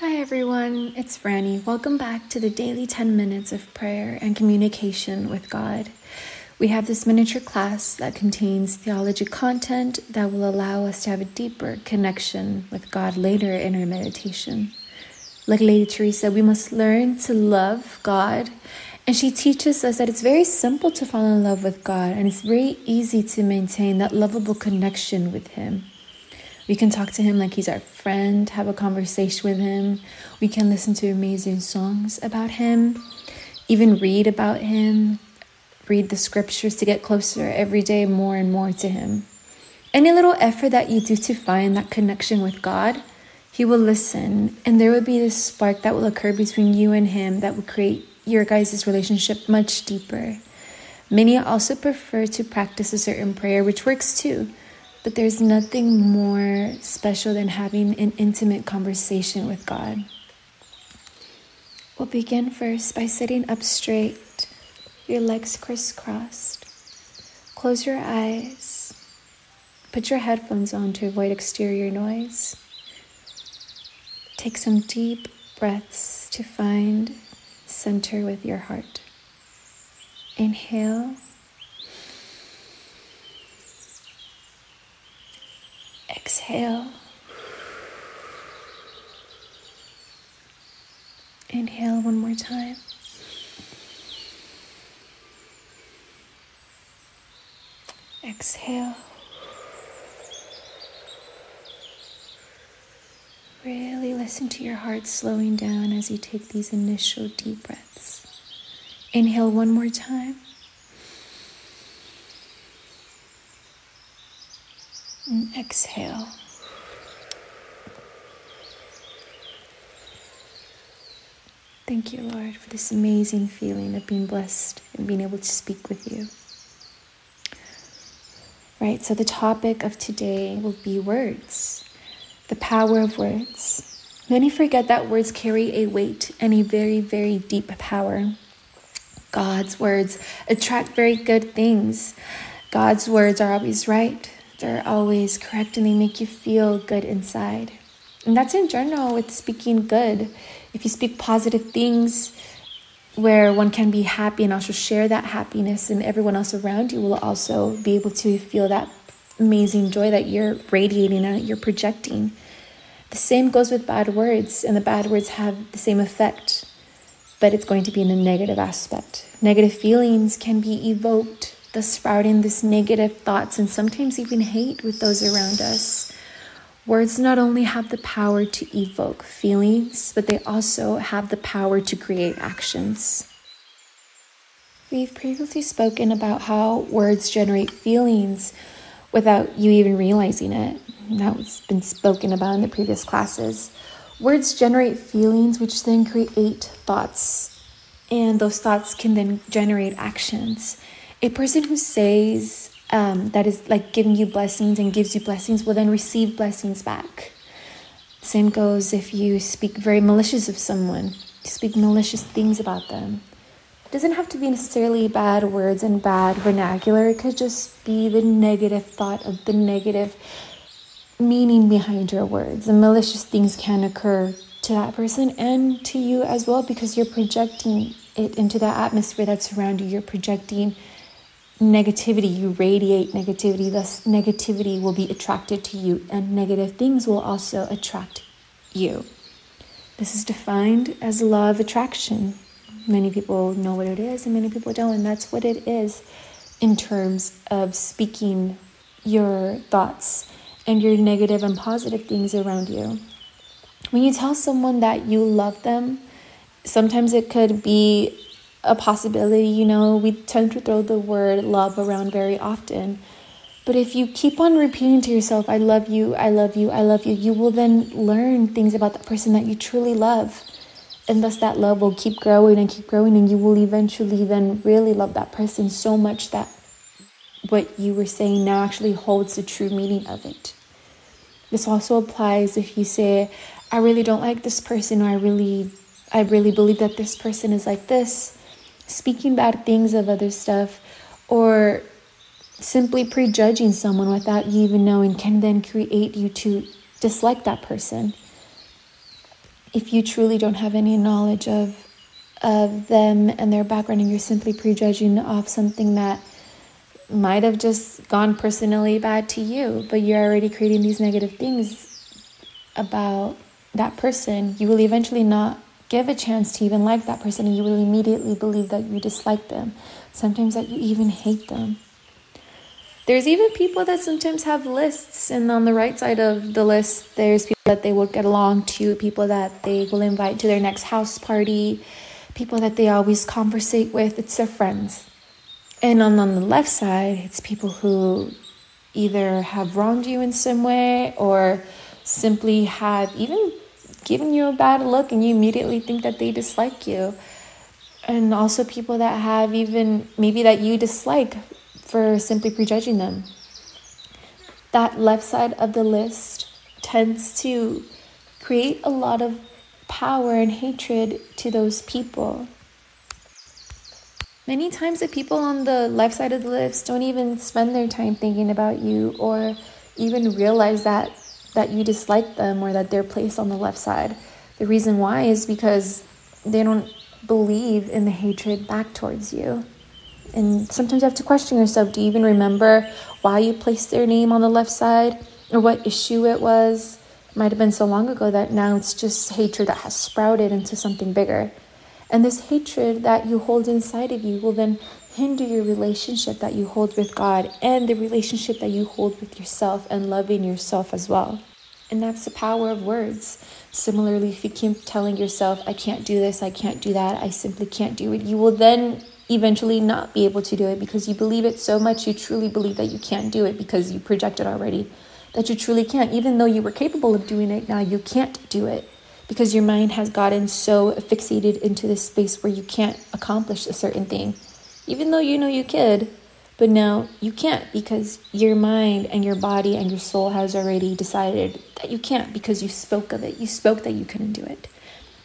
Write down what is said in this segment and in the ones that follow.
Hi, everyone. It's Franny. Welcome back to the daily 10 minutes of prayer and communication with God. We have this miniature class that contains theology content that will allow us to have a deeper connection with God later in our meditation. Like Lady Teresa, we must learn to love God, and she teaches us that it's very simple to fall in love with God, and it's very easy to maintain that lovable connection with Him. We can talk to him like he's our friend, have a conversation with him. We can listen to amazing songs about him, even read about him, read the scriptures to get closer every day more and more to him. Any little effort that you do to find that connection with God, he will listen, and there will be this spark that will occur between you and him that will create your guys' relationship much deeper. Many also prefer to practice a certain prayer, which works too but there's nothing more special than having an intimate conversation with God. We'll begin first by sitting up straight, your legs crisscrossed. Close your eyes. Put your headphones on to avoid exterior noise. Take some deep breaths to find center with your heart. Inhale. Exhale. Inhale one more time. Exhale. Really listen to your heart slowing down as you take these initial deep breaths. Inhale one more time. And exhale. Thank you, Lord, for this amazing feeling of being blessed and being able to speak with you. Right, so the topic of today will be words, the power of words. Many forget that words carry a weight and a very, very deep power. God's words attract very good things. God's words are always right. They're always correct and they make you feel good inside. And that's in general with speaking good. If you speak positive things where one can be happy and also share that happiness, and everyone else around you will also be able to feel that amazing joy that you're radiating and you're projecting. The same goes with bad words, and the bad words have the same effect, but it's going to be in a negative aspect. Negative feelings can be evoked the sprouting this negative thoughts and sometimes even hate with those around us. Words not only have the power to evoke feelings, but they also have the power to create actions. We've previously spoken about how words generate feelings without you even realizing it. That's been spoken about in the previous classes. Words generate feelings, which then create thoughts, and those thoughts can then generate actions a person who says um, that is like giving you blessings and gives you blessings will then receive blessings back. Same goes if you speak very malicious of someone, speak malicious things about them. It doesn't have to be necessarily bad words and bad vernacular. It could just be the negative thought of the negative meaning behind your words. And malicious things can occur to that person and to you as well because you're projecting it into that atmosphere that's around you. You're projecting negativity, you radiate negativity, thus, negativity will be attracted to you, and negative things will also attract you. This is defined as law of attraction. Many people know what it is, and many people don't, and that's what it is in terms of speaking your thoughts and your negative and positive things around you. When you tell someone that you love them, sometimes it could be a possibility. You know, we tend to throw the word love around very often. But if you keep on repeating to yourself, I love you, I love you, I love you, you will then learn things about that person that you truly love. And thus that love will keep growing and keep growing, and you will eventually then really love that person so much that what you were saying now actually holds the true meaning of it. This also applies if you say, I really don't like this person, or I really I really believe that this person is like this speaking bad things of other stuff, or simply prejudging someone without you even knowing can then create you to dislike that person. if you truly don't have any knowledge of of them and their background and you're simply prejudging off something that might have just gone personally bad to you, but you're already creating these negative things about that person, you will eventually not give a chance to even like that person and you will immediately believe that you dislike them. Sometimes that you even hate them. There's even people that sometimes have lists, and on the right side of the list, there's people that they will get along to, people that they will invite to their next house party, people that they always conversate with. It's their friends. And on, on the left side, it's people who either have wronged you in some way or simply have even given you a bad look and you immediately think that they dislike you. And also people that have even maybe that you dislike for simply prejudging them. That left side of the list tends to create a lot of power and hatred to those people. Many times, the people on the left side of the list don't even spend their time thinking about you or even realize that, that you dislike them or that they're placed on the left side. The reason why is because they don't believe in the hatred back towards you. And sometimes you have to question yourself do you even remember why you placed their name on the left side or what issue it was? It might have been so long ago that now it's just hatred that has sprouted into something bigger. And this hatred that you hold inside of you will then hinder your relationship that you hold with God and the relationship that you hold with yourself and loving yourself as well. And that's the power of words. Similarly, if you keep telling yourself, I can't do this, I can't do that, I simply can't do it, you will then eventually not be able to do it because you believe it so much, you truly believe that you can't do it because you project it already, that you truly can't. Even though you were capable of doing it, now you can't do it because your mind has gotten so fixated into this space where you can't accomplish a certain thing, even though you know you could. But now you can't because your mind and your body and your soul has already decided that you can't because you spoke of it. You spoke that you couldn't do it.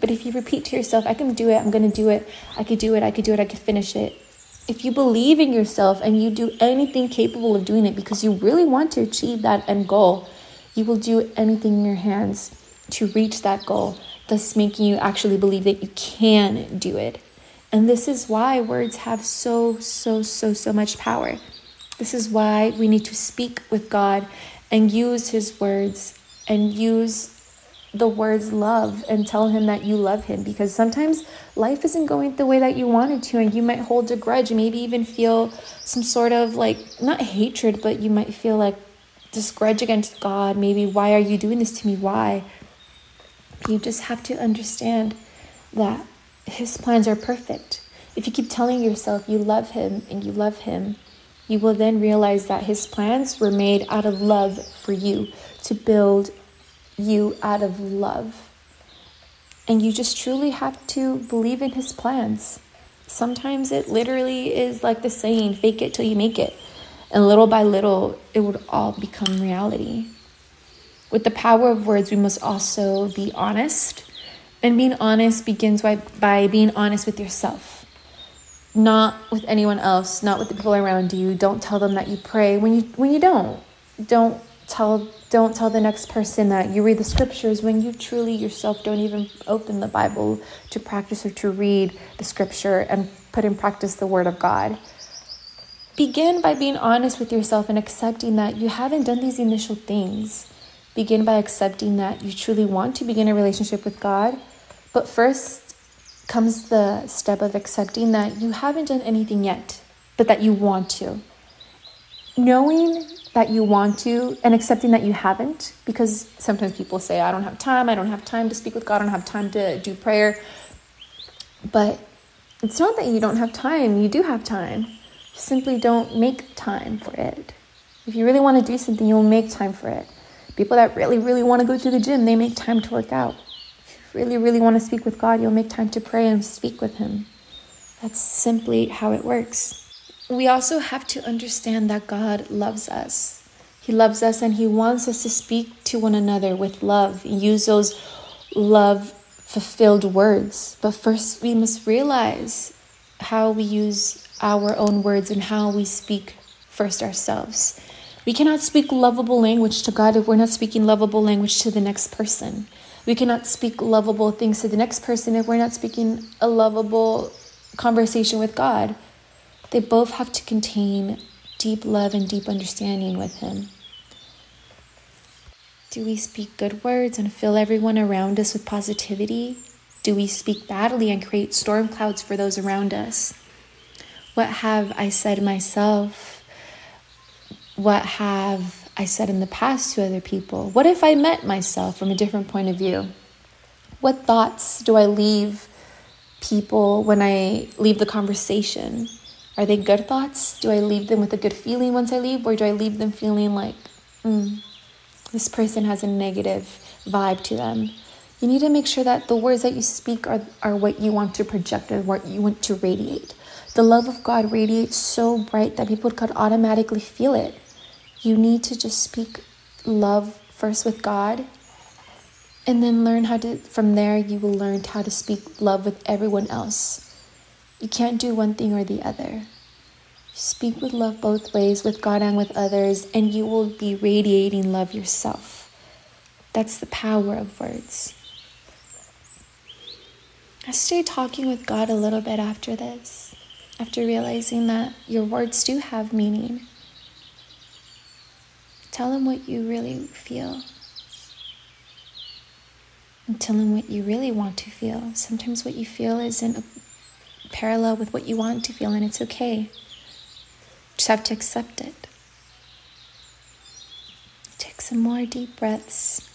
But if you repeat to yourself, I can do it, I'm going to do it, I could do it, I could do it, I could finish it. If you believe in yourself and you do anything capable of doing it because you really want to achieve that end goal, you will do anything in your hands to reach that goal, thus making you actually believe that you can do it. And this is why words have so, so, so, so much power. This is why we need to speak with God and use His words and use the words love and tell Him that you love Him because sometimes life isn't going the way that you wanted to, and you might hold a grudge, maybe even feel some sort of like not hatred, but you might feel like this grudge against God. Maybe, why are you doing this to me? Why? You just have to understand that His plans are perfect. If you keep telling yourself you love Him and you love Him, you will then realize that His plans were made out of love for you, to build you out of love. And you just truly have to believe in His plans. Sometimes it literally is like the saying, fake it till you make it. And little by little, it would all become reality. With the power of words, we must also be honest. And being honest begins by, by being honest with yourself, not with anyone else, not with the people around you. Don't tell them that you pray when you when you don't. Don't tell don't tell the next person that you read the scriptures when you truly yourself don't even open the Bible to practice or to read the scripture and put in practice the word of God. Begin by being honest with yourself and accepting that you haven't done these initial things Begin by accepting that you truly want to begin a relationship with God. But first comes the step of accepting that you haven't done anything yet, but that you want to. Knowing that you want to and accepting that you haven't, because sometimes people say, I don't have time, I don't have time to speak with God, I don't have time to do prayer. But it's not that you don't have time, you do have time. You simply don't make time for it. If you really want to do something, you'll make time for it. People that really, really want to go to the gym, they make time to work out. Really, really want to speak with God, you'll make time to pray and speak with Him. That's simply how it works. We also have to understand that God loves us. He loves us and He wants us to speak to one another with love, use those love fulfilled words. But first, we must realize how we use our own words and how we speak first ourselves. We cannot speak lovable language to God if we're not speaking lovable language to the next person. We cannot speak lovable things to the next person if we're not speaking a lovable conversation with God. They both have to contain deep love and deep understanding with Him. Do we speak good words and fill everyone around us with positivity? Do we speak badly and create storm clouds for those around us? What have I said myself? What have I said in the past to other people? What if I met myself from a different point of view? What thoughts do I leave people when I leave the conversation? Are they good thoughts? Do I leave them with a good feeling once I leave, or do I leave them feeling like, mm, this person has a negative vibe to them? You need to make sure that the words that you speak are, are what you want to project or what you want to radiate. The love of God radiates so bright that people could automatically feel it. You need to just speak love first with God and then learn how to, from there, you will learn how to speak love with everyone else. You can't do one thing or the other. Speak with love both ways, with God and with others, and you will be radiating love yourself. That's the power of words. I stayed talking with God a little bit after this, after realizing that your words do have meaning. Tell them what you really feel. And tell them what you really want to feel. Sometimes what you feel isn't parallel with what you want to feel, and it's okay. Just have to accept it. Take some more deep breaths.